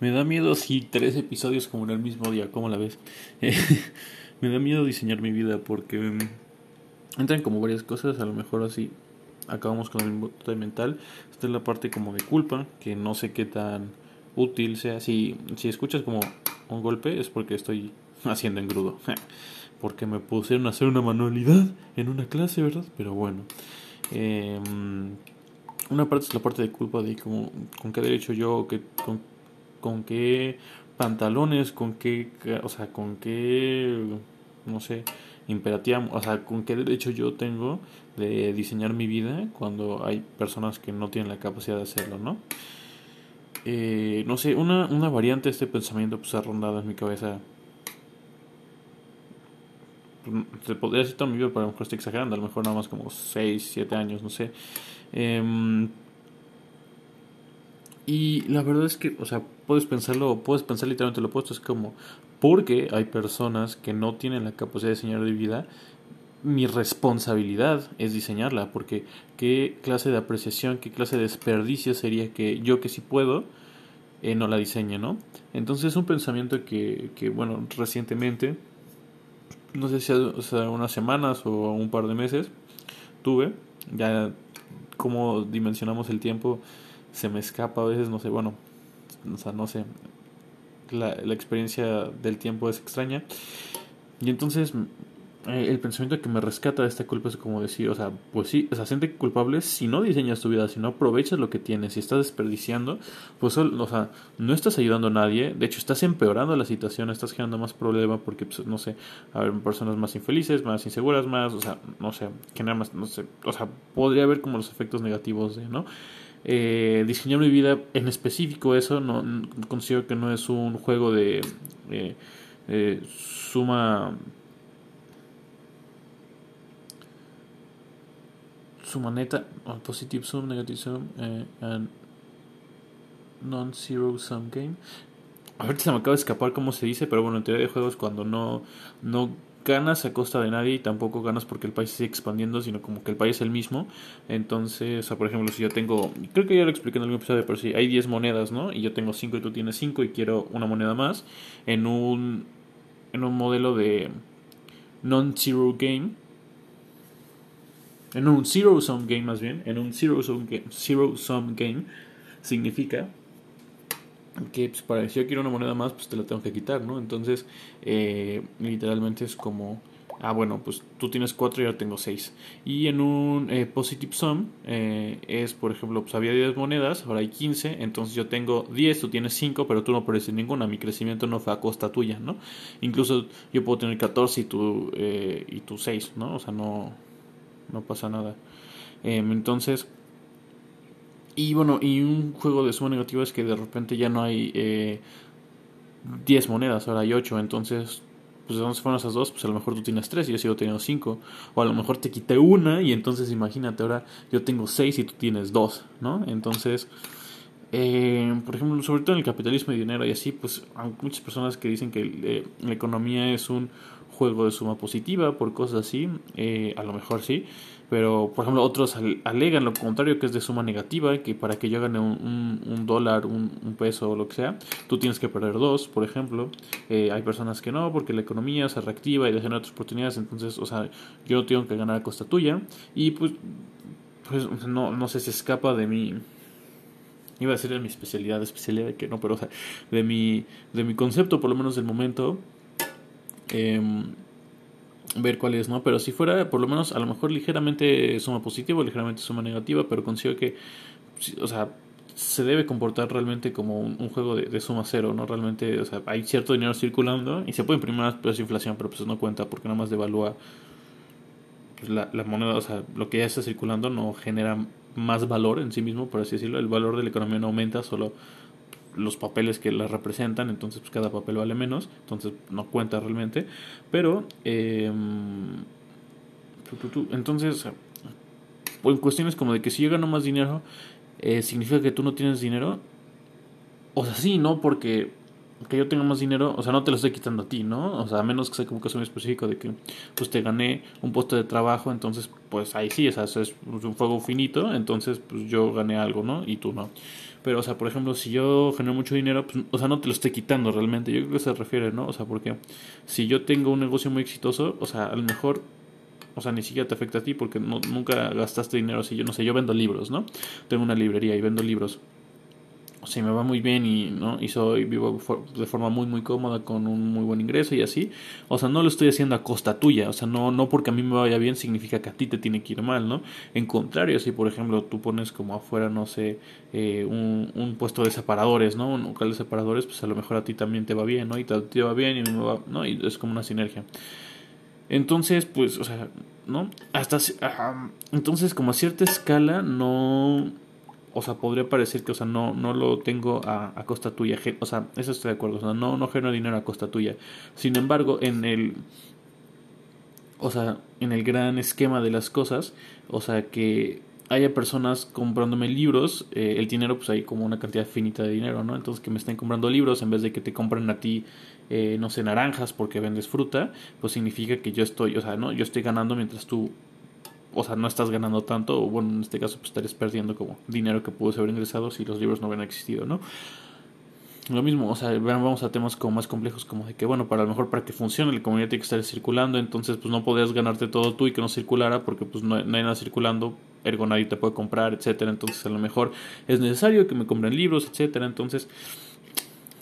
Me da miedo si tres episodios como en el mismo día, ¿cómo la ves? me da miedo diseñar mi vida porque mm, entran como varias cosas, a lo mejor así acabamos con el bote mental. Esta es la parte como de culpa, que no sé qué tan útil sea. Si, si escuchas como un golpe es porque estoy haciendo engrudo. porque me pusieron a hacer una manualidad en una clase, ¿verdad? Pero bueno. Eh, una parte es la parte de culpa de como, con qué derecho yo, que, con, con qué pantalones, con qué, o sea, con qué, no sé, imperativa, o sea, con qué derecho yo tengo de diseñar mi vida cuando hay personas que no tienen la capacidad de hacerlo, ¿no? Eh, no sé, una, una variante de este pensamiento pues ha rondado en mi cabeza. Se podría decir toda mi vida, pero a lo mejor estoy exagerando, a lo mejor nada más como 6, 7 años, no sé. Em, y la verdad es que, o sea, puedes pensarlo, puedes pensar literalmente lo opuesto, es como, porque hay personas que no tienen la capacidad de diseñar de vida, mi responsabilidad es diseñarla, porque qué clase de apreciación, qué clase de desperdicio sería que yo que sí puedo, eh, no la diseñe, ¿no? Entonces es un pensamiento que, que bueno, recientemente, no sé si hace unas semanas o un par de meses, tuve, ya como dimensionamos el tiempo se me escapa a veces, no sé, bueno, o sea, no sé, la, la experiencia del tiempo es extraña. Y entonces eh, el pensamiento que me rescata de esta culpa es como decir, o sea, pues sí, o sea, siente culpable si no diseñas tu vida, si no aprovechas lo que tienes, si estás desperdiciando, pues, o sea, no estás ayudando a nadie, de hecho estás empeorando la situación, estás generando más problema porque, pues, no sé, haber personas más infelices, más inseguras, más, o sea, no sé, genera más, no sé, o sea, podría haber como los efectos negativos de, ¿no? Eh, diseñar mi vida en específico eso no, considero que no es un juego de eh, eh, suma suma neta positive sum negative sum eh, and non zero sum game. Ahorita se me acaba de escapar cómo se dice pero bueno en teoría de juegos cuando no no ganas a costa de nadie y tampoco ganas porque el país sigue expandiendo, sino como que el país es el mismo. Entonces, por ejemplo, si yo tengo, creo que ya lo expliqué en algún episodio, pero si hay 10 monedas, ¿no? Y yo tengo 5 y tú tienes 5 y quiero una moneda más en un, en un modelo de non-zero game. En un zero sum game más bien, en un zero sum game, zero sum game significa que pues, para si yo quiero una moneda más, pues te la tengo que quitar, ¿no? Entonces, eh, literalmente es como, ah, bueno, pues tú tienes 4 y yo tengo 6. Y en un eh, positive sum eh, es, por ejemplo, pues había 10 monedas, ahora hay 15, entonces yo tengo 10, tú tienes 5, pero tú no apareces ninguna, mi crecimiento no fue a costa tuya, ¿no? Incluso yo puedo tener 14 y tú, y tú 6, ¿no? O sea, no, no pasa nada. Em, entonces y bueno, y un juego de suma negativa es que de repente ya no hay eh, 10 monedas, ahora hay 8. Entonces, pues de dónde se fueron esas dos, pues a lo mejor tú tienes 3 y yo sigo teniendo 5. O a lo mejor te quité una y entonces imagínate, ahora yo tengo 6 y tú tienes 2, ¿no? Entonces, eh, por ejemplo, sobre todo en el capitalismo y dinero y así, pues hay muchas personas que dicen que eh, la economía es un juego de suma positiva por cosas así, eh, a lo mejor sí, pero por ejemplo otros alegan lo contrario que es de suma negativa que para que yo gane un, dólar un, peso o lo que sea tú tienes que perder dos por ejemplo eh, hay personas que no porque la economía se reactiva y dejan otras oportunidades entonces o sea yo tengo que ganar a costa tuya y pues pues no no sé se escapa de mi iba a decir de mi especialidad especialidad que no pero o sea de mi de mi concepto por lo menos del momento eh, ver cuál es, ¿no? Pero si fuera, por lo menos, a lo mejor ligeramente suma positiva ligeramente suma negativa, pero consigo que, o sea, se debe comportar realmente como un, juego de, suma cero, ¿no? Realmente, o sea, hay cierto dinero circulando y se puede imprimir más de inflación, pero pues no cuenta porque nada más devalúa pues, la, la moneda, o sea, lo que ya está circulando no genera más valor en sí mismo, por así decirlo, el valor de la economía no aumenta, solo los papeles que la representan, entonces pues, cada papel vale menos, entonces no cuenta realmente, pero eh, entonces en cuestiones como de que si yo gano más dinero, eh, significa que tú no tienes dinero, o sea, sí, ¿no? Porque que yo tenga más dinero, o sea, no te lo estoy quitando a ti, ¿no? O sea, a menos que sea como caso muy específico de que pues te gané un puesto de trabajo, entonces pues ahí sí, o sea, es un fuego finito, entonces pues yo gané algo, ¿no? Y tú no. Pero, o sea, por ejemplo, si yo genero mucho dinero, pues, o sea, no te lo estoy quitando realmente. Yo creo que se refiere, ¿no? O sea, porque si yo tengo un negocio muy exitoso, o sea, a lo mejor o sea, ni siquiera te afecta a ti porque no, nunca gastaste dinero así. Yo no sé, yo vendo libros, ¿no? Tengo una librería y vendo libros o sea, me va muy bien y, ¿no? y soy vivo de forma muy muy cómoda con un muy buen ingreso y así. O sea, no lo estoy haciendo a costa tuya, o sea, no no porque a mí me vaya bien significa que a ti te tiene que ir mal, ¿no? En contrario, si por ejemplo tú pones como afuera, no sé, eh, un, un, puesto de separadores, ¿no? Un local de separadores, pues a lo mejor a ti también te va bien, ¿no? Y te, va bien y me va, ¿no? Y es como una sinergia. Entonces, pues, o sea, ¿no? Hasta, entonces, como a cierta escala, no o sea, podría parecer que, o sea, no, no lo tengo a, a costa tuya, o sea, eso estoy de acuerdo, o sea, no, no genero dinero a costa tuya. Sin embargo, en el, o sea, en el gran esquema de las cosas, o sea, que haya personas comprándome libros, eh, el dinero pues hay como una cantidad finita de dinero, ¿no? Entonces que me estén comprando libros en vez de que te compren a ti, eh, no sé, naranjas porque vendes fruta, pues significa que yo estoy, o sea, ¿no? Yo estoy ganando mientras tú o sea, no estás ganando tanto, o bueno, en este caso, pues estarías perdiendo como dinero que pudo haber ingresado si los libros no hubieran existido, ¿no? Lo mismo, o sea, vamos a temas como más complejos, como de que, bueno, para lo mejor para que funcione la comunidad tiene que estar circulando, entonces pues no podrías ganarte todo tú y que no circulara porque pues no, hay nada circulando, ergo nadie te puede comprar, etcétera, entonces a lo mejor es necesario que me compren libros, etcétera, entonces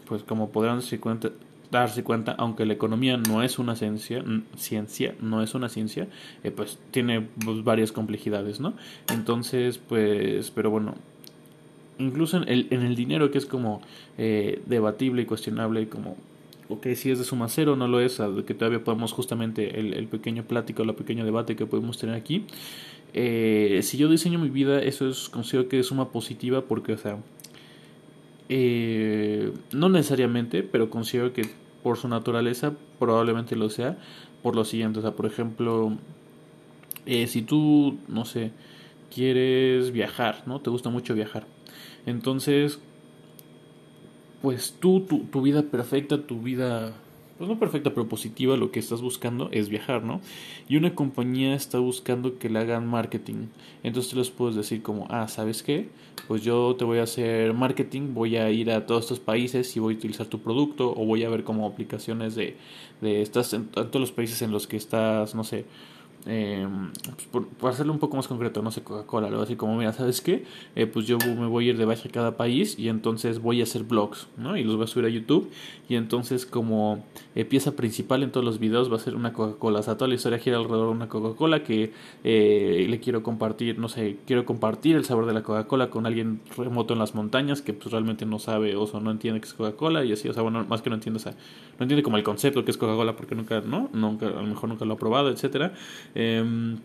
pues como podrán cuenta, darse cuenta, aunque la economía no es una ciencia, ciencia no es una ciencia, eh, pues tiene pues, varias complejidades, ¿no? Entonces, pues, pero bueno, incluso en el, en el dinero que es como eh, debatible y cuestionable, como, ok, si es de suma cero, no lo es, que todavía podemos justamente el, el pequeño plático, el pequeño debate que podemos tener aquí. Eh, si yo diseño mi vida, eso es considero que es suma positiva porque, o sea, eh, no necesariamente, pero considero que por su naturaleza probablemente lo sea por lo siguiente. O sea, por ejemplo, eh, si tú, no sé, quieres viajar, ¿no? Te gusta mucho viajar. Entonces, pues tú, tu, tu vida perfecta, tu vida pues no perfecta, pero positiva, lo que estás buscando es viajar, ¿no? Y una compañía está buscando que le hagan marketing. Entonces tú les puedes decir como, ah, ¿sabes qué? Pues yo te voy a hacer marketing, voy a ir a todos estos países y voy a utilizar tu producto o voy a ver como aplicaciones de, de estas, en todos los países en los que estás, no sé, eh, pues por, hacerlo un poco más concreto, no sé, Coca-Cola, luego así como, mira, ¿sabes qué? Eh, pues yo me voy a ir de viaje a cada país y entonces voy a hacer vlogs, ¿no? Y los voy a subir a YouTube y entonces como eh, pieza principal en todos los videos va a ser una Coca-Cola, o sea, toda la historia gira alrededor de una Coca-Cola que eh, le quiero compartir, no sé, quiero compartir el sabor de la Coca-Cola con alguien remoto en las montañas que pues realmente no sabe o no entiende que es Coca-Cola y así, o sea, bueno, más que no entiende, o sea, no entiende como el concepto que es Coca-Cola porque nunca, ¿no? Nunca, a lo mejor nunca lo ha probado, etcétera. Em,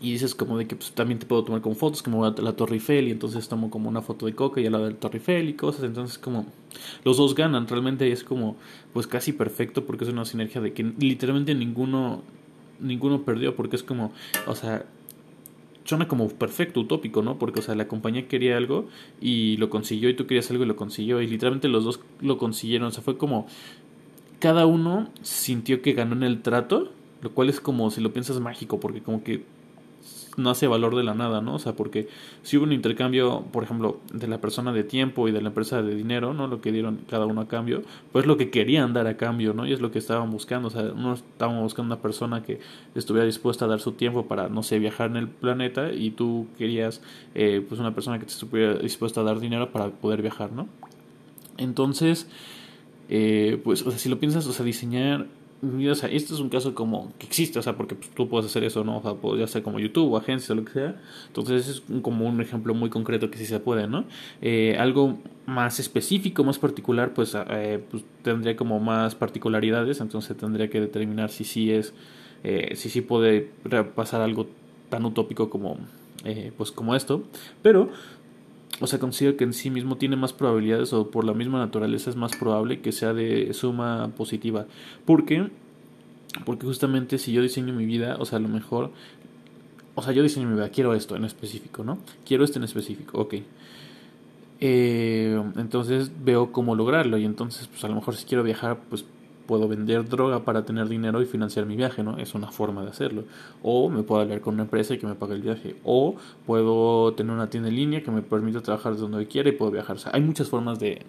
y dices como de que pues, también te puedo tomar con fotos, como a la Torre Eiffel y entonces tomo como una foto de Coca y a la del Torre Eiffel y cosas, entonces como los dos ganan, realmente es como pues casi perfecto porque es una sinergia de que literalmente ninguno ninguno perdió porque es como, o sea, suena como perfecto, utópico, ¿no? Porque, o sea, la compañía quería algo y lo consiguió y tú querías algo y lo consiguió y literalmente los dos lo consiguieron, o sea, fue como cada uno sintió que ganó en el trato lo cual es como, si lo piensas, mágico, porque como que no hace valor de la nada, ¿no? O sea, porque si hubo un intercambio, por ejemplo, de la persona de tiempo y de la empresa de dinero, ¿no? Lo que dieron cada uno a cambio, pues lo que querían dar a cambio, ¿no? Y es lo que estaban buscando, o sea, no estaban buscando una persona que estuviera dispuesta a dar su tiempo para, no sé, viajar en el planeta y tú querías, eh, pues una persona que te estuviera dispuesta a dar dinero para poder viajar, ¿no? Entonces, eh, pues, o sea, si lo piensas, o sea, diseñar o sea, este es un caso como que existe, o sea, porque pues, tú puedes hacer eso, ¿no? O sea, podría ser como YouTube o agencia o lo que sea. Entonces, es como un ejemplo muy concreto que sí se puede, ¿no? Eh, algo más específico, más particular, pues, eh, pues, tendría como más particularidades, entonces tendría que determinar si sí es, eh, si sí puede pasar algo tan utópico como, eh, pues, como esto. Pero o sea, considero que en sí mismo tiene más probabilidades o por la misma naturaleza es más probable que sea de suma positiva. ¿Por qué? Porque justamente si yo diseño mi vida, o sea, a lo mejor, o sea, yo diseño mi vida, quiero esto en específico, ¿no? Quiero esto en específico, ok. Eh, entonces veo cómo lograrlo y entonces, pues a lo mejor si quiero viajar, pues puedo vender droga para tener dinero y financiar mi viaje, ¿no? Es una forma de hacerlo. O me puedo hablar con una empresa y que me pague el viaje. O puedo tener una tienda en línea que me permita trabajar desde donde quiera y puedo viajar. O sea, hay muchas formas de,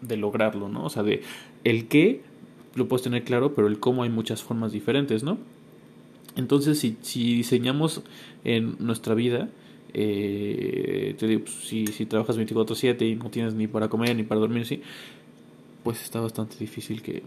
de lograrlo, ¿no? O sea, de el qué lo puedes tener claro, pero el cómo hay muchas formas diferentes, ¿no? Entonces, si, si diseñamos en nuestra vida, eh, te digo, pues, si, si trabajas 24/7 y no tienes ni para comer ni para dormir, sí, pues está bastante difícil que,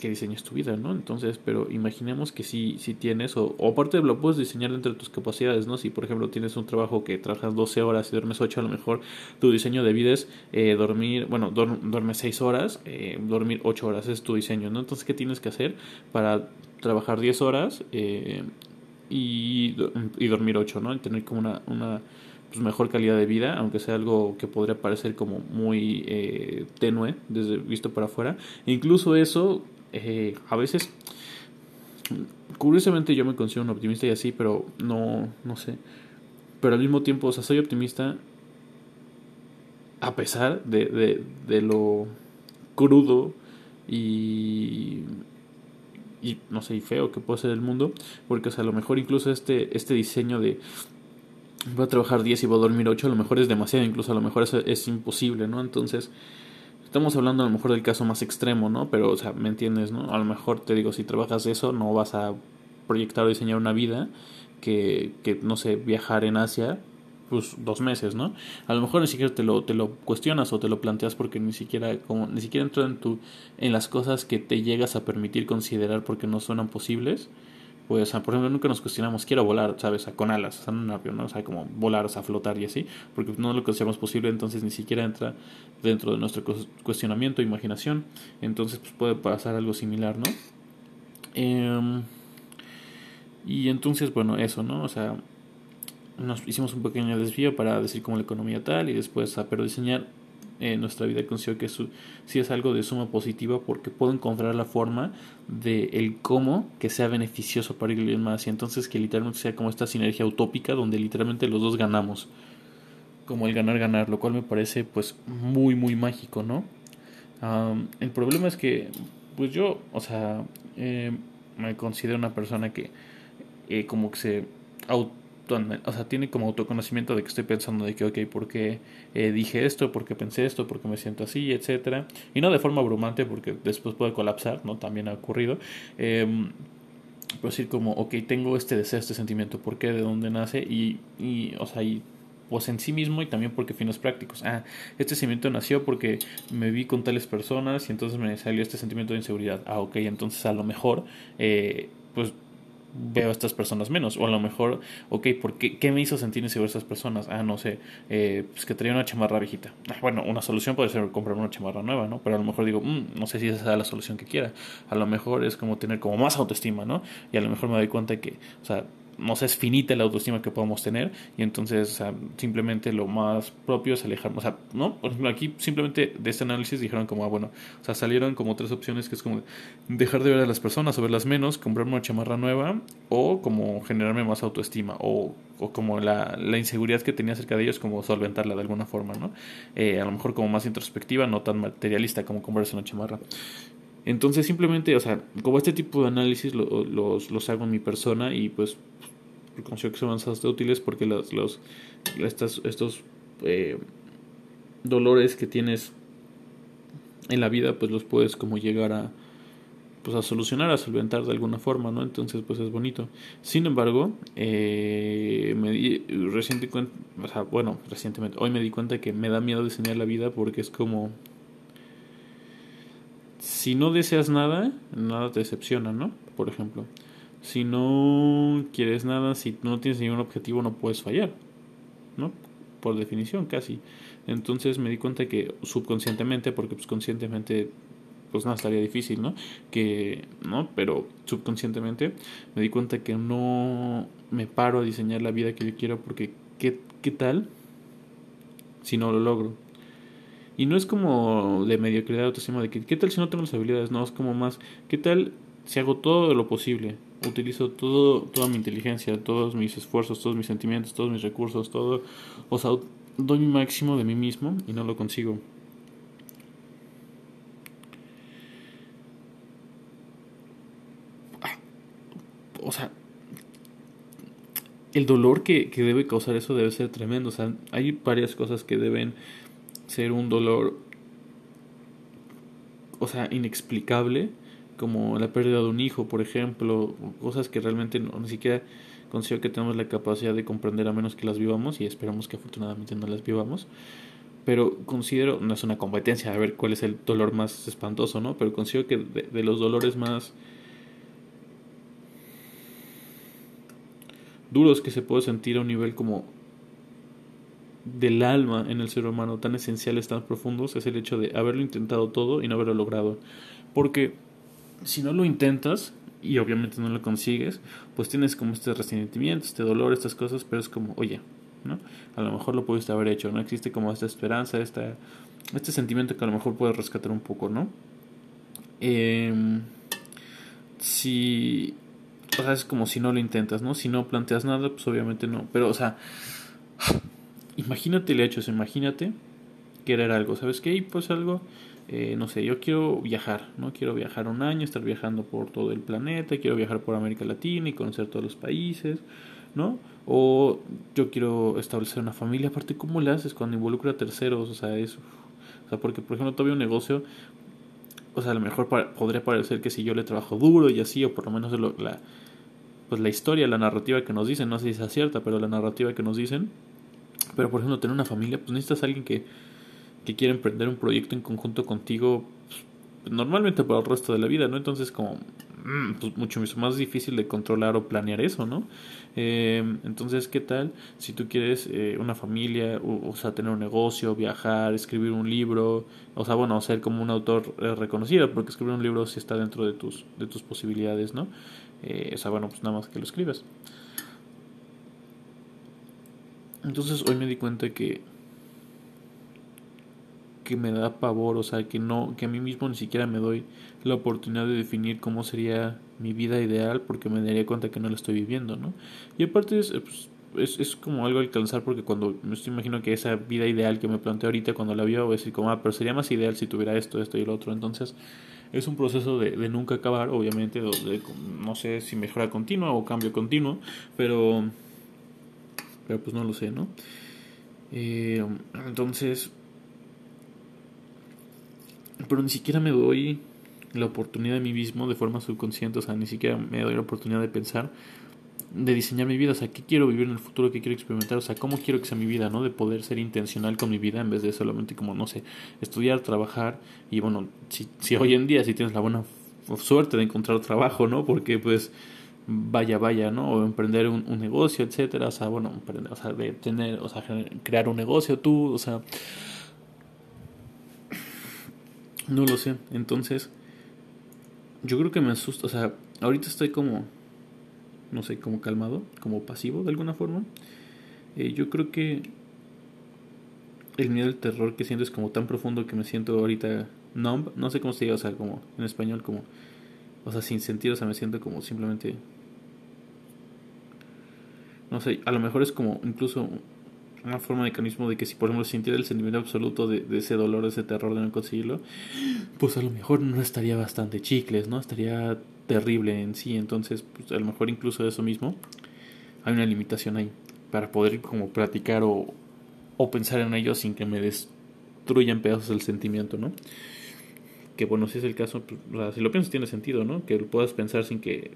que diseñes tu vida, ¿no? Entonces, pero imaginemos que si, si tienes, o, o aparte lo puedes diseñar entre tus capacidades, ¿no? Si por ejemplo tienes un trabajo que trabajas 12 horas y duermes 8, a lo mejor tu diseño de vida es eh, dormir, bueno, duermes 6 horas, eh, dormir 8 horas, es tu diseño, ¿no? Entonces, ¿qué tienes que hacer para trabajar 10 horas eh, y, y, dormir 8, ¿no? Y tener como una, una pues, mejor calidad de vida, aunque sea algo que podría parecer como muy eh, tenue desde visto para afuera. Incluso eso, eh, a veces, curiosamente yo me considero un optimista y así, pero no, no sé. Pero al mismo tiempo, o sea, soy optimista a pesar de, de, lo crudo y y no sé, y feo que puede ser el mundo, porque a lo mejor incluso este, este diseño de voy a trabajar 10 y voy a dormir 8, a lo mejor es demasiado, incluso a lo mejor es imposible, ¿no? Entonces, estamos hablando a lo mejor del caso más extremo, ¿no? Pero, o sea, ¿me entiendes, no? A lo mejor te digo, si trabajas eso, no vas a proyectar o diseñar una vida que, que no sé, viajar en Asia pues dos meses, ¿no? A lo mejor ni siquiera te lo, te lo cuestionas o te lo planteas porque ni siquiera como ni siquiera entra en tu en las cosas que te llegas a permitir considerar porque no suenan posibles. Pues, por ejemplo, nunca nos cuestionamos, quiero volar, ¿sabes? con alas, o sea, en un avión, ¿no? O sea, como volar, o sea, flotar y así, porque no lo consideramos posible, entonces ni siquiera entra dentro de nuestro cuestionamiento, imaginación. Entonces, pues puede pasar algo similar, ¿no? Eh, y entonces, bueno, eso, ¿no? O sea, nos hicimos un pequeño desvío para decir como la economía tal y después a pero diseñar eh, nuestra vida considero que su, sí es algo de suma positiva porque puedo encontrar la forma de el cómo que sea beneficioso para alguien más y entonces que literalmente sea como esta sinergia utópica donde literalmente los dos ganamos como el ganar ganar lo cual me parece pues muy muy mágico no el problema es que pues yo o sea eh, me considero una persona que eh, como que se auto o sea, tiene como autoconocimiento de que estoy pensando de que, ok, ¿por qué eh, dije esto? ¿Por qué pensé esto? ¿Por qué me siento así? Etcétera. Y no de forma abrumante porque después puede colapsar, ¿no? También ha ocurrido. Eh, decir como, ok, tengo este deseo, este sentimiento, ¿por qué? ¿De dónde nace? Y, y o sea, y pues en sí mismo y también porque fines prácticos. Ah, este sentimiento nació porque me vi con tales personas y entonces me salió este sentimiento de inseguridad. Ah, ok, entonces a lo mejor, eh, pues veo a estas personas menos. O a lo mejor, ok, ¿por qué, qué me hizo sentir inseguro estas personas? Ah, no sé, eh, pues que traía una chamarra viejita. Ah, bueno, una solución puede ser comprar una chamarra nueva, ¿no? Pero a lo mejor digo, mm, no sé si esa es la solución que quiera. A lo mejor es como tener como más autoestima, ¿no? Y a lo mejor me doy cuenta que, o sea, no sé, es finita la autoestima que podemos tener y entonces simplemente lo más propio es alejarnos. O sea, ¿no? Por ejemplo, aquí simplemente de este análisis dijeron como, ah, bueno, o sea, salieron como tres opciones que es como dejar de ver a las personas o verlas menos, comprarme una chamarra nueva o como generarme más autoestima o, o como la, la, inseguridad que tenía acerca de ellos, como solventarla de alguna forma, ¿no? Eh, a lo mejor como más introspectiva, no tan materialista como comprarse una chamarra. Entonces simplemente, o sea, como este tipo de análisis los, los hago en mi persona y pues considero que son bastante útiles porque los, los, estas, estos eh, dolores que tienes en la vida pues los puedes como llegar a pues a solucionar, a solventar de alguna forma, ¿no? Entonces, pues es bonito. Sin embargo, eh, me di, recientemente, o sea, bueno, recientemente, hoy me di cuenta que me da miedo diseñar la vida porque es como si no deseas nada, nada te decepciona, ¿no? Por ejemplo, si no quieres nada, si no tienes ningún objetivo, no puedes fallar, ¿no? Por definición, casi. Entonces me di cuenta que subconscientemente, porque pues conscientemente pues nada, estaría difícil, ¿no? Que, ¿no? Pero subconscientemente me di cuenta que no me paro a diseñar la vida que yo quiero porque ¿qué, qué tal si no lo logro? Y no es como de mediocridad autoestima, de que qué tal si no tengo las habilidades, no, es como más, qué tal si hago todo lo posible, utilizo todo, toda mi inteligencia, todos mis esfuerzos, todos mis sentimientos, todos mis recursos, todo, o sea, doy mi máximo de mí mismo y no lo consigo. Ah, o sea, el dolor que, que debe causar eso debe ser tremendo. O sea, hay varias cosas que deben ser un dolor, o sea, inexplicable, como la pérdida de un hijo, por ejemplo, cosas que realmente no, ni siquiera considero que tenemos la capacidad de comprender a menos que las vivamos y esperamos que afortunadamente no las vivamos. Pero considero, no es una competencia a ver cuál es el dolor más espantoso, ¿no? Pero considero que de los dolores más duros que se puede sentir a un nivel como del alma en el ser humano, tan esenciales, tan profundos, es el hecho de haberlo intentado todo y no haberlo logrado. Porque si no lo intentas y obviamente no lo consigues, pues tienes como este resentimiento, este dolor, estas cosas, pero es como, oye, ¿no? A lo mejor lo pudiste haber hecho, ¿no? Existe como esta esperanza, esta, este sentimiento que a lo mejor puedes rescatar un poco, ¿no? Eh, si o sea, es como si no lo intentas, ¿no? Si no planteas nada, pues obviamente no. Pero, o sea, imagínate el hecho, imagínate querer algo, ¿sabes qué? Pues algo, eh, no sé, yo quiero viajar, ¿no? Quiero viajar un año, estar viajando por todo el planeta, quiero viajar por América Latina y conocer todos los países, ¿no? O yo quiero establecer una familia, aparte, ¿cómo le haces cuando involucra a terceros? O sea, eso. O sea, porque, por ejemplo, todavía un negocio, o sea, a lo mejor podría parecer que si yo le trabajo duro y así, o por lo menos lo, la, pues la historia, la narrativa que nos dicen, no sé si es cierta, pero la narrativa que nos dicen. Pero por ejemplo, tener una familia, pues necesitas alguien que, que quiera emprender un proyecto en conjunto contigo, pues, normalmente para el resto de la vida, ¿no? Entonces como mm, pues mucho más difícil de controlar o planear eso, ¿no? Eh, entonces, ¿qué tal si tú quieres eh, una familia, o, sea, tener un negocio, viajar, escribir un libro, o sea, bueno, ser como un autor eh, reconocido, porque escribir un libro sí está dentro de tus, de tus posibilidades, ¿no? Eh, o sea, bueno, pues nada más que lo escribes. Entonces hoy me di cuenta que que me da pavor, o sea, que no que a mí mismo ni siquiera me doy la oportunidad de definir cómo sería mi vida ideal porque me daría cuenta que no la estoy viviendo, ¿no? Y aparte es, pues, es, es, como algo alcanzar porque cuando me imagino que esa vida ideal que me planteo ahorita cuando la veo voy a decir como, ah, pero sería más ideal si tuviera esto, esto y lo otro. Entonces, es un proceso de, de nunca acabar, obviamente, de, no sé si mejora continua o cambio continuo, pero, pero pues no lo sé, ¿no? Eh, entonces, pero ni siquiera me doy la oportunidad de mí mismo de forma subconsciente, o sea, ni siquiera me doy la oportunidad de pensar de diseñar mi vida, o sea, qué quiero vivir en el futuro, qué quiero experimentar, o sea, cómo quiero que sea mi vida, ¿no? De poder ser intencional con mi vida en vez de solamente como, no sé, estudiar, trabajar y bueno, si, si hoy en día si tienes la buena suerte de encontrar trabajo, ¿no? Porque pues vaya, vaya, ¿no? O emprender un, un negocio, etcétera, o sea, bueno, emprender, o sea, de tener, o sea, crear un negocio tú, o sea, no lo sé, entonces, yo creo que me asusta, o sea, ahorita estoy como no sé, como calmado, como pasivo de alguna forma. Eh, yo creo que el miedo al terror que siento es como tan profundo que me siento ahorita numb, no sé cómo se diga, o sea, como en español, como, o sea, sin sentido, o sea, me siento como simplemente, no sé, a lo mejor es como incluso una forma de mecanismo de que si por ejemplo sintiera el sentimiento absoluto de, de, ese dolor, de ese terror de no conseguirlo, pues a lo mejor no estaría bastante chicles, ¿no? Estaría terrible en sí, entonces pues a lo mejor incluso de eso mismo hay una limitación ahí para poder como platicar o, o pensar en ello sin que me destruyan pedazos el sentimiento, ¿no? Que bueno, si es el caso, pues, o sea, si lo piensas tiene sentido, ¿no? Que lo puedas pensar sin que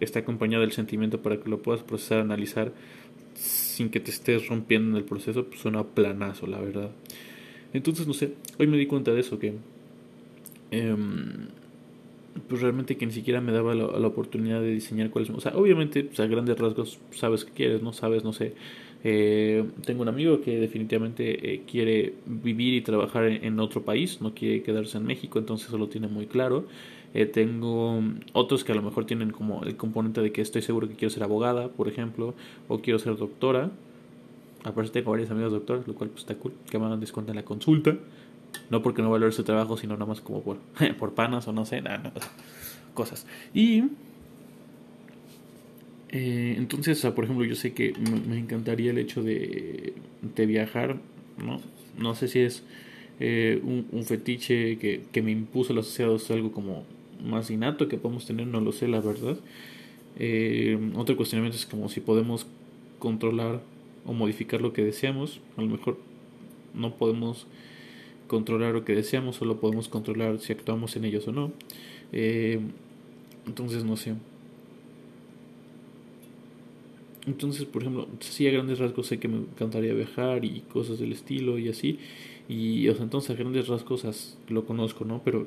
esté acompañado del sentimiento para que lo puedas procesar, analizar sin que te estés rompiendo en el proceso, pues suena planazo, la verdad. Entonces, no sé, hoy me di cuenta de eso, que eh, pues realmente que ni siquiera me daba la, oportunidad de diseñar cuáles o sea obviamente pues a grandes rasgos sabes qué quieres no sabes no sé. Eh, tengo un amigo que definitivamente eh, quiere vivir y trabajar en, otro país no quiere quedarse en México entonces eso lo tiene muy claro eh, tengo otros que a lo mejor tienen como el componente de que estoy seguro que quiero ser abogada por ejemplo o quiero ser doctora aparte tengo varios amigos doctores lo cual pues está cool que me dan descuento en la consulta no porque no valore su trabajo, sino nada más como por, por panas o no sé, nada, cosas. Y eh, entonces, por ejemplo, yo sé que me, encantaría el hecho de, de, viajar, ¿no? No sé si es eh, un, fetiche que, que me impuso el asociado, es algo como más innato que podemos tener, no lo sé, la verdad. Eh, otro cuestionamiento es como si podemos controlar o modificar lo que deseamos. A lo mejor no podemos controlar lo que deseamos, solo podemos controlar si actuamos en ellos o no. Eh, entonces, no sé. Entonces, por ejemplo, sí a grandes rasgos sé que me encantaría viajar y cosas del estilo y así. Y, o sea, entonces a grandes rasgos lo conozco, ¿no? Pero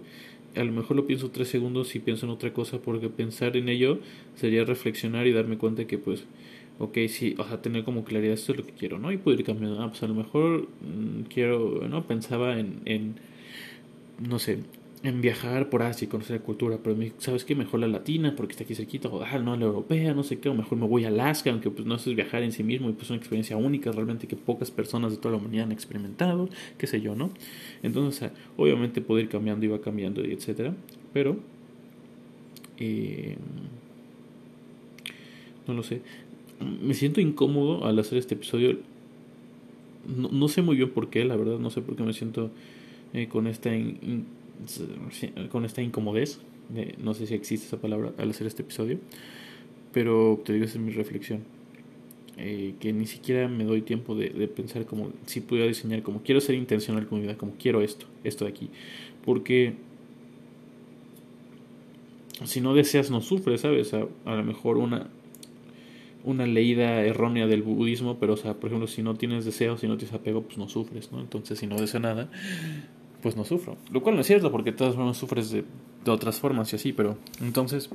a lo mejor lo pienso tres segundos y pienso en otra cosa porque pensar en ello sería reflexionar y darme cuenta que pues ok, sí, o sea, tener como claridad esto es lo que quiero, ¿no? Y poder ir ah, pues a lo mejor mm, quiero, ¿no? Pensaba en, en, no sé, en viajar por Asia y conocer la cultura, pero ¿sabes qué? Mejor la latina porque está aquí cerquita, o ah, no, la europea, no sé qué, o mejor me voy a Alaska, aunque pues no es viajar en sí mismo y pues es una experiencia única realmente que pocas personas de toda la humanidad han experimentado, qué sé yo, ¿no? Entonces, obviamente poder ir cambiando va cambiando y etcétera, pero... Eh, no lo sé me siento incómodo al hacer este episodio. No, sé muy bien por qué, la verdad, no sé por qué me siento eh, con esta con esta incomodez. no sé si existe esa palabra al hacer este episodio, pero te digo, esa es mi reflexión. Eh, que ni siquiera me doy tiempo de, pensar como si pudiera diseñar, como quiero ser intencional con mi vida, como quiero esto, esto de aquí. Porque si no deseas, no sufres, ¿sabes? A, a lo mejor una, una leída errónea del budismo, pero o sea, por ejemplo, si no tienes deseo, si no tienes apego, pues no sufres, ¿no? Entonces, si no deseo nada, pues no sufro. Lo cual no es cierto, porque de todas formas sufres de, otras formas y así, pero entonces,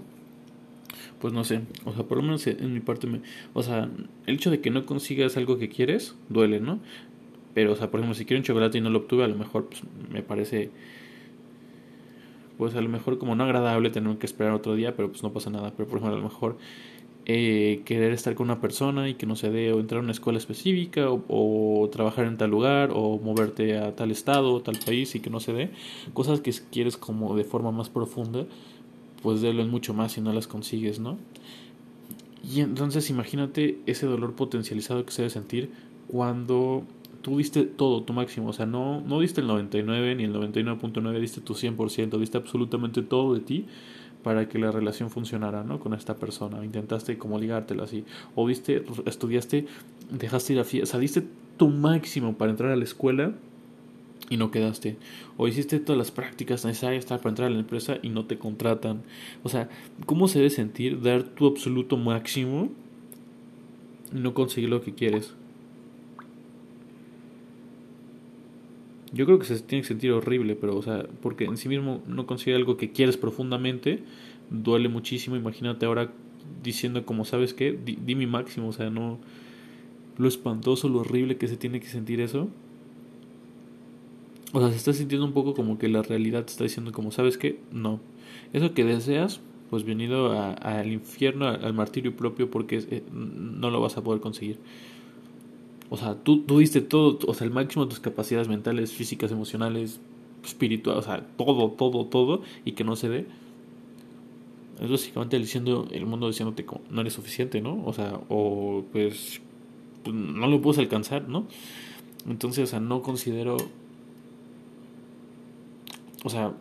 pues no sé, o sea, por lo menos en mi parte, me, o sea, el hecho de que no consigas algo que quieres, duele, ¿no? Pero, o sea, por ejemplo, si quiero un chocolate y no lo obtuve, a lo mejor pues, me parece, pues a lo mejor como no agradable tener que esperar otro día, pero pues no pasa nada. Pero, por ejemplo, a lo mejor eh, querer estar con una persona y que no se dé o entrar a una escuela específica o, trabajar en tal lugar o moverte a tal estado o tal país y que no se dé cosas que quieres como de forma más profunda pues duelen mucho más si no las consigues no y entonces imagínate ese dolor potencializado que se debe sentir cuando tú diste todo, tu máximo, o sea, no, no diste el 99 ni el 99.9, diste tu 100%, diste absolutamente todo de ti para que la relación funcionara, ¿no? Con esta persona. Intentaste como ligártela así. O viste, estudiaste, dejaste ir a fiesta, saliste tu máximo para entrar a la escuela y no quedaste. O hiciste todas las prácticas necesarias para entrar a la empresa y no te contratan. O sea, ¿cómo se debe sentir dar tu absoluto máximo y no conseguir lo que quieres? Yo creo que se tiene que sentir horrible, pero, o sea, porque en sí mismo no consigue algo que quieres profundamente, duele muchísimo. Imagínate ahora diciendo, como sabes que, di, mi máximo, o sea, no. Lo espantoso, lo horrible que se tiene que sentir eso. O sea, se está sintiendo un poco como que la realidad te está diciendo, como sabes que, no. Eso que deseas, pues venido al infierno, al martirio propio, porque eh, no lo vas a poder conseguir. O sea, tú, tú diste todo, o sea, el máximo de tus capacidades mentales, físicas, emocionales, espirituales, o sea, todo, todo, todo, y que no se dé. Es básicamente diciendo, el mundo diciéndote como, no eres suficiente, ¿no? O sea, o pues, no lo puedes alcanzar, ¿no? Entonces, o sea, no considero, o sea,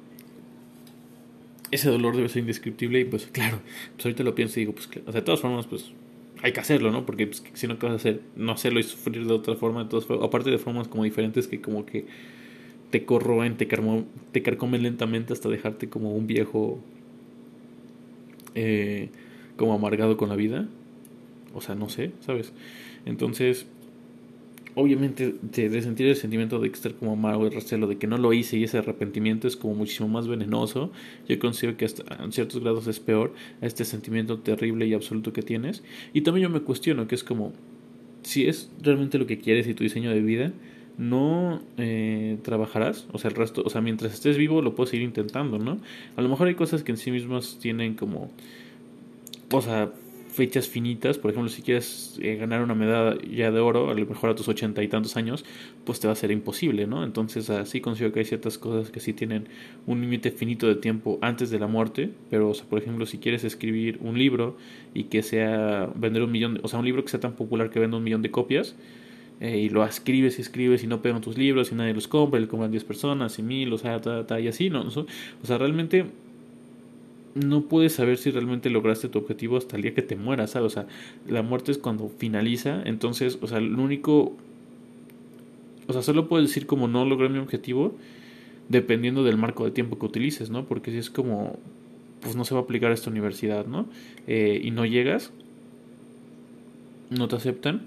ese dolor debe ser indescriptible y pues claro, pues ahorita lo pienso y digo, pues, o sea, de todas formas, pues hay que hacerlo, ¿no? Porque pues, si no, ¿qué vas a hacer? No hacerlo y sufrir de otra forma, de todas aparte de formas como diferentes que como que te corroen, te, te carcomen lentamente hasta dejarte como un viejo eh, como amargado con la vida. O sea, no sé, ¿sabes? Entonces, obviamente de, sentir el sentimiento de estar como amargo y recelo de que no lo hice y ese arrepentimiento es como muchísimo más venenoso. Yo considero que hasta en ciertos grados es peor este sentimiento terrible y absoluto que tienes. Y también yo me cuestiono que es como, si es realmente lo que quieres y tu diseño de vida, no eh, trabajarás, o sea, el resto, o sea, mientras estés vivo lo puedes ir intentando, ¿no? A lo mejor hay cosas que en sí mismas tienen como, o sea, fechas finitas, por ejemplo, si quieres eh, ganar una medalla de oro, a lo mejor a tus ochenta y tantos años, pues te va a ser imposible, ¿no? Entonces, así considero que hay ciertas cosas que sí tienen un límite finito de tiempo antes de la muerte, pero, o sea, por ejemplo, si quieres escribir un libro y que sea vender un millón, o sea, un libro que sea tan popular que venda un millón de copias, eh, y lo escribes y escribes y no pegan tus libros y nadie los compra, y le compran 10 personas y mil, o sea, ta, y así, ¿no? O sea, realmente no puedes saber si realmente lograste tu objetivo hasta el día que te mueras, ¿sabes? O sea, la muerte es cuando finaliza, entonces, o sea, lo único, o sea, solo puedes decir como no logré mi objetivo dependiendo del marco de tiempo que utilices, ¿no? Porque si es como, pues no se va a aplicar a esta universidad, ¿no? Eh, y no llegas, no te aceptan,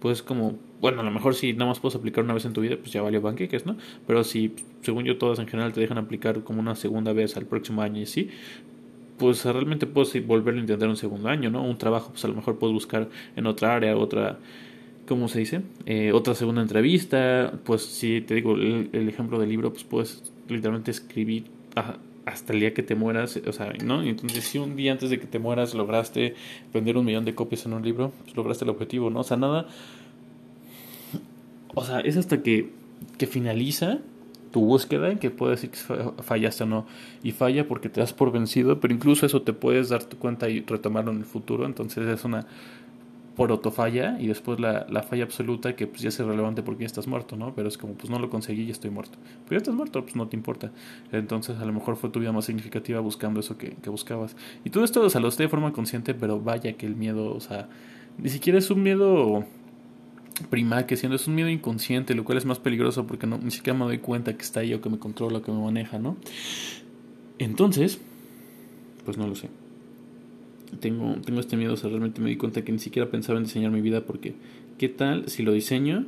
pues como, bueno, a lo mejor si nada más puedes aplicar una vez en tu vida, pues ya valió banqueques, ¿no? Pero si, según yo, todas en general te dejan aplicar como una segunda vez al próximo año y sí, pues realmente puedes volverlo a intentar un segundo año, ¿no? Un trabajo, pues a lo mejor puedes buscar en otra área, otra, ¿cómo se dice? Eh, otra segunda entrevista, pues si te digo el, ejemplo del libro, pues puedes literalmente escribir hasta el día que te mueras, o sea, ¿no? Entonces, si un día antes de que te mueras lograste vender un millón de copias en un libro, pues lograste el objetivo, ¿no? O sea, nada. O sea, es hasta que, que finaliza tu búsqueda en que puedes decir que fallaste o no. Y falla porque te das por vencido, pero incluso eso te puedes darte cuenta y retomarlo en el futuro. Entonces, es una falla y después la, la, falla absoluta que pues ya es irrelevante porque ya estás muerto, ¿no? Pero es como, pues no lo conseguí y estoy muerto. Pero ya estás muerto, pues no te importa. Entonces a lo mejor fue tu vida más significativa buscando eso que, que buscabas. Y todo esto, o lo de forma consciente, pero vaya que el miedo, o sea, ni siquiera es un miedo primal que siendo es un miedo inconsciente, lo cual es más peligroso porque no, ni siquiera me doy cuenta que está ahí o que me controla o que me maneja, ¿no? Entonces, pues no lo sé tengo, tengo este miedo, o sea, realmente me di cuenta que ni siquiera pensaba en diseñar mi vida porque, ¿qué tal si lo diseño?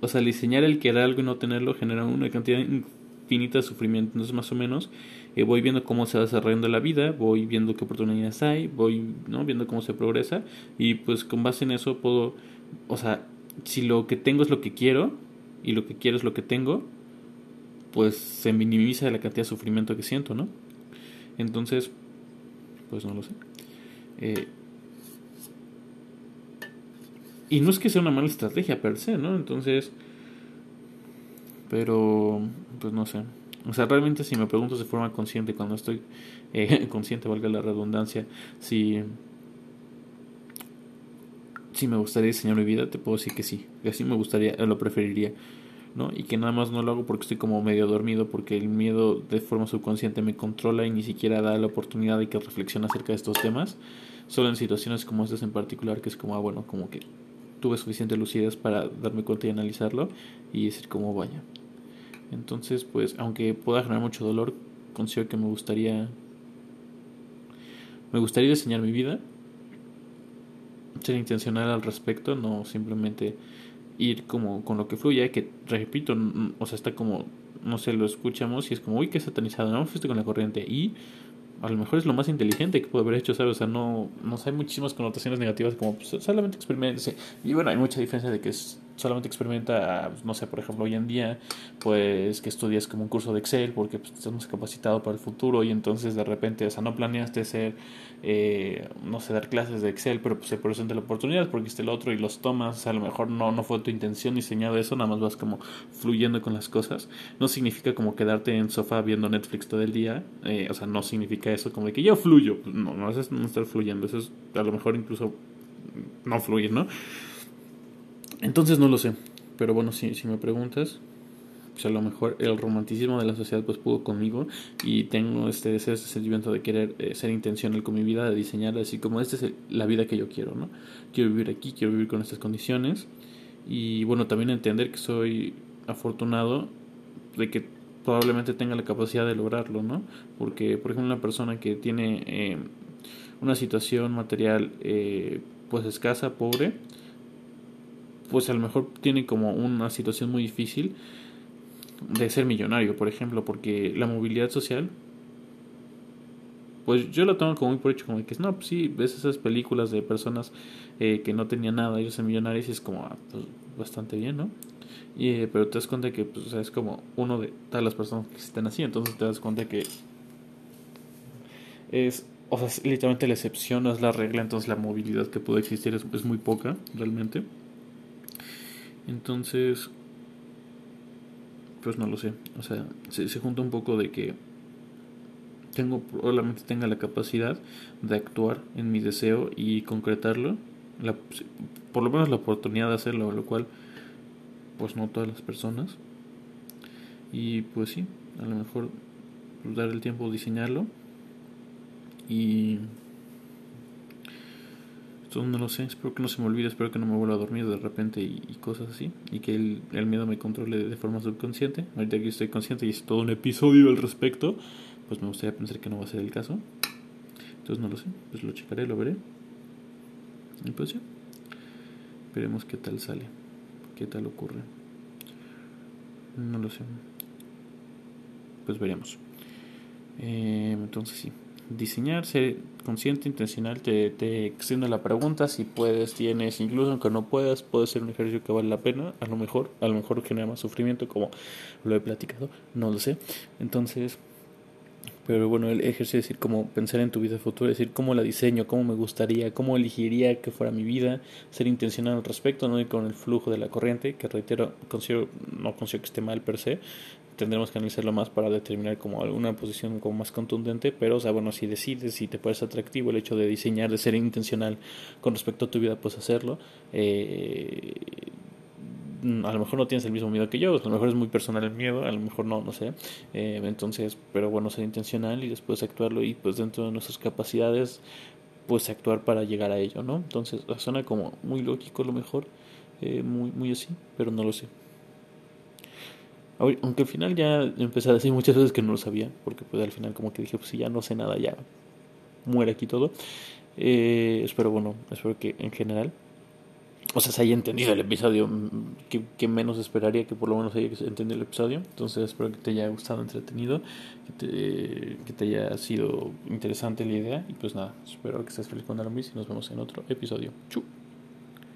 O sea, diseñar el querer algo y no tenerlo genera una cantidad infinita de sufrimiento. Entonces, más o menos, eh, voy viendo cómo se va desarrollando la vida, voy viendo qué oportunidades hay, voy ¿no? viendo cómo se progresa y pues con base en eso puedo, o sea, si lo que tengo es lo que quiero y lo que quiero es lo que tengo, pues se minimiza la cantidad de sufrimiento que siento, ¿no? Entonces, pues no lo sé. Eh, y no es que sea una mala estrategia per se, ¿no? Entonces, pero, pues no sé. O sea, realmente si me preguntas de forma consciente, cuando estoy eh, consciente, valga la redundancia, si, me gustaría diseñar mi vida, te puedo decir que sí, que así me gustaría, lo preferiría. ¿no? Y que nada más no lo hago porque estoy como medio dormido, porque el miedo de forma subconsciente me controla y ni siquiera da la oportunidad de que reflexione acerca de estos temas, solo en situaciones como estas en particular, que es como, ah, bueno, como que tuve suficiente lucidez para darme cuenta y analizarlo y decir cómo vaya. Entonces, pues, aunque pueda generar mucho dolor, considero que me gustaría me gustaría diseñar mi vida, ser intencional al respecto, no simplemente ir como con lo que fluye, que repito, o sea, está como, no sé, lo escuchamos y es como, uy, qué satanizado, no fuiste con la corriente y a lo mejor es lo más inteligente que puede haber hecho, ¿sabes? O sea, no, no hay muchísimas connotaciones negativas como pues, solamente experimente. Y bueno, hay mucha diferencia de que es solamente experimenta, no sé, por ejemplo, hoy en día, pues que estudias como un curso de Excel porque pues, estás capacitado para el futuro y entonces de repente, o sea, no planeaste ser, eh, no sé, dar clases de Excel, pero pues se presenta la oportunidad porque este el otro y los tomas, a lo mejor no, no fue tu intención diseñado eso, nada más vas como fluyendo con las cosas. No significa como quedarte en sofá viendo Netflix todo el día, eh, o sea, no significa eso como de que yo fluyo, no, no, eso es no estar fluyendo, eso es a lo mejor incluso no fluir, ¿no? Entonces no lo sé. Pero bueno, si, si me preguntas, pues a lo mejor el romanticismo de la sociedad pues pudo conmigo y tengo este deseo, este sentimiento de querer eh, ser intencional con mi vida, de diseñar así como esta es la vida que yo quiero, ¿no? Quiero vivir aquí, quiero vivir con estas condiciones y bueno, también entender que soy afortunado de que probablemente tenga la capacidad de lograrlo, ¿no? Porque, por ejemplo, una persona que tiene eh, una situación material eh, pues escasa, pobre, pues a lo mejor tiene como una situación muy difícil de ser millonario, por ejemplo, porque la movilidad social, pues yo lo tomo como muy por hecho, como que no, pues sí, ves esas películas de personas eh, que no tenían nada, ellos son millonarios y es como ah, pues, bastante bien, ¿no? Y, eh, pero te das cuenta que pues, es como uno de todas las personas que existen así, entonces te das cuenta que es, o sea, literalmente la excepción no es la regla, entonces la movilidad que puede existir es, es muy poca, realmente. Entonces, pues no lo sé. O sea, se, junta un poco de que tengo probablemente tenga la capacidad de actuar en mi deseo y concretarlo, la, por lo menos la oportunidad de hacerlo, lo cual pues no todas las personas. Y pues sí, a lo mejor pues, dar el tiempo diseñarlo Y no lo sé, espero que no se me olvide, espero que no me vuelva a dormir de repente y, cosas así, y que el, el, miedo me controle de forma subconsciente. Ahorita que estoy consciente y es todo un episodio al respecto, pues me gustaría pensar que no va a ser el caso. Entonces no lo sé, pues lo checaré, lo veré. Y pues ya, veremos qué tal sale, qué tal ocurre. No lo sé. Pues veremos. Eh, entonces sí, diseñar, ser consciente, intencional, te, te extiende la pregunta, si puedes, tienes, incluso aunque no puedas, puede ser un ejercicio que vale la pena, a lo mejor, a lo mejor genera más sufrimiento como lo he platicado, no lo sé. Entonces, pero bueno, el ejercicio es decir, como pensar en tu vida futura, decir cómo la diseño, cómo me gustaría, cómo elegiría que fuera mi vida, ser intencional al respecto, no ir con el flujo de la corriente, que reitero, considero, no considero que esté mal per se, tendremos que analizarlo más para determinar como alguna posición como más contundente, pero o sea, bueno, si decides, si te parece atractivo el hecho de diseñar, de ser intencional con respecto a tu vida, pues hacerlo. Eh, a lo mejor no tienes el mismo miedo que yo, a lo mejor es muy personal el miedo, a lo mejor no, no sé. Eh, entonces, pero bueno, ser intencional y después actuarlo y pues dentro de nuestras capacidades, pues actuar para llegar a ello, ¿no? Entonces, suena como muy lógico a lo mejor, eh, muy, muy así, pero no lo sé. Aunque al final ya empecé a decir muchas veces que no lo sabía, porque pues al final como que dije, pues si ya no sé nada, ya muere aquí todo. Eh, espero, bueno, espero que en general o sea, se haya entendido el episodio, mm, que, menos esperaría que por lo menos haya entendido el episodio. Entonces espero que te haya gustado, entretenido, que te, que te haya sido interesante la idea. Y pues nada, espero que estés feliz con Aramis y nos vemos en otro episodio. Chu.